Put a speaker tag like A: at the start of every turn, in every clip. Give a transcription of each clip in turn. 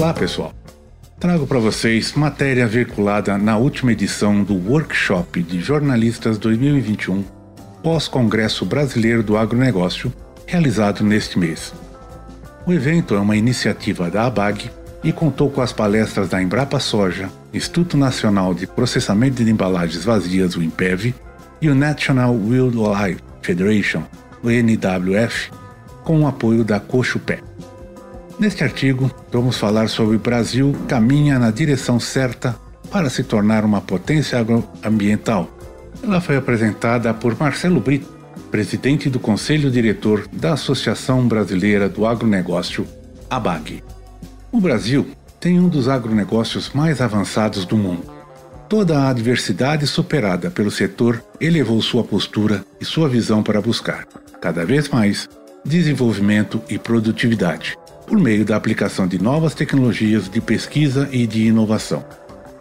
A: Olá, pessoal. Trago para vocês matéria veiculada na última edição do Workshop de Jornalistas 2021, pós-Congresso Brasileiro do Agronegócio, realizado neste mês. O evento é uma iniciativa da ABAG e contou com as palestras da Embrapa Soja, Instituto Nacional de Processamento de Embalagens Vazias, o IMPEV, e o National Wildlife Federation, o NWF, com o apoio da Cochupé. Neste artigo, vamos falar sobre o Brasil caminha na direção certa para se tornar uma potência agroambiental. Ela foi apresentada por Marcelo Brito, presidente do Conselho Diretor da Associação Brasileira do Agronegócio, ABAG. O Brasil tem um dos agronegócios mais avançados do mundo. Toda a adversidade superada pelo setor elevou sua postura e sua visão para buscar, cada vez mais, desenvolvimento e produtividade por meio da aplicação de novas tecnologias de pesquisa e de inovação.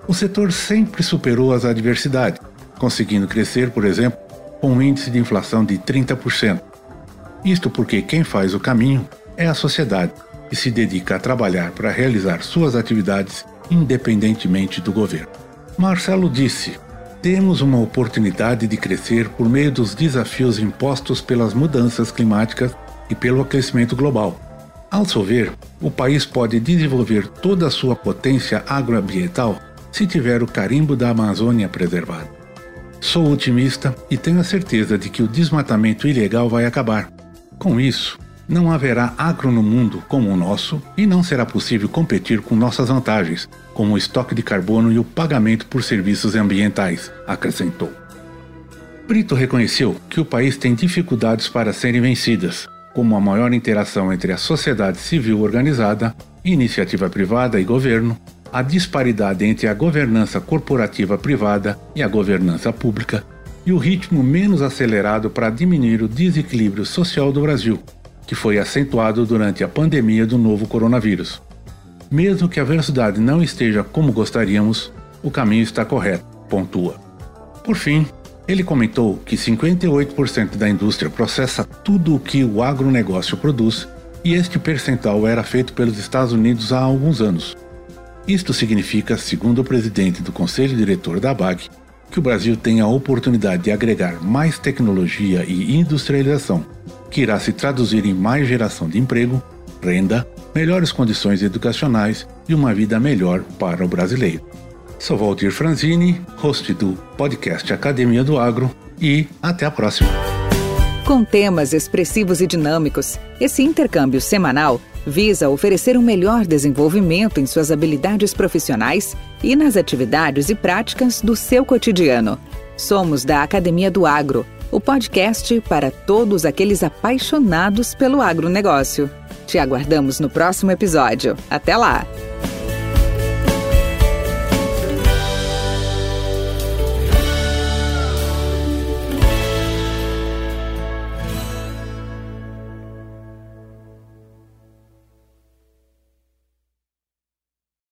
A: O setor sempre superou as adversidades, conseguindo crescer, por exemplo, com um índice de inflação de 30%. Isto porque quem faz o caminho é a sociedade, que se dedica a trabalhar para realizar suas atividades independentemente do governo. Marcelo disse: temos uma oportunidade de crescer por meio dos desafios impostos pelas mudanças climáticas e pelo aquecimento global ao seu ver, o país pode desenvolver toda a sua potência agroambiental se tiver o carimbo da Amazônia preservado. Sou otimista e tenho a certeza de que o desmatamento ilegal vai acabar. Com isso, não haverá agro no mundo como o nosso e não será possível competir com nossas vantagens, como o estoque de carbono e o pagamento por serviços ambientais, acrescentou. Brito reconheceu que o país tem dificuldades para serem vencidas, como a maior interação entre a sociedade civil organizada, iniciativa privada e governo, a disparidade entre a governança corporativa privada e a governança pública, e o ritmo menos acelerado para diminuir o desequilíbrio social do Brasil, que foi acentuado durante a pandemia do novo coronavírus. Mesmo que a velocidade não esteja como gostaríamos, o caminho está correto, pontua. Por fim, ele comentou que 58% da indústria processa tudo o que o agronegócio produz e este percentual era feito pelos Estados Unidos há alguns anos. Isto significa, segundo o presidente do conselho diretor da BAG, que o Brasil tem a oportunidade de agregar mais tecnologia e industrialização, que irá se traduzir em mais geração de emprego, renda, melhores condições educacionais e uma vida melhor para o brasileiro. Sou Valdir Franzini, host do podcast Academia do Agro e até a próxima.
B: Com temas expressivos e dinâmicos, esse intercâmbio semanal visa oferecer um melhor desenvolvimento em suas habilidades profissionais e nas atividades e práticas do seu cotidiano. Somos da Academia do Agro, o podcast para todos aqueles apaixonados pelo agronegócio. Te aguardamos no próximo episódio. Até lá!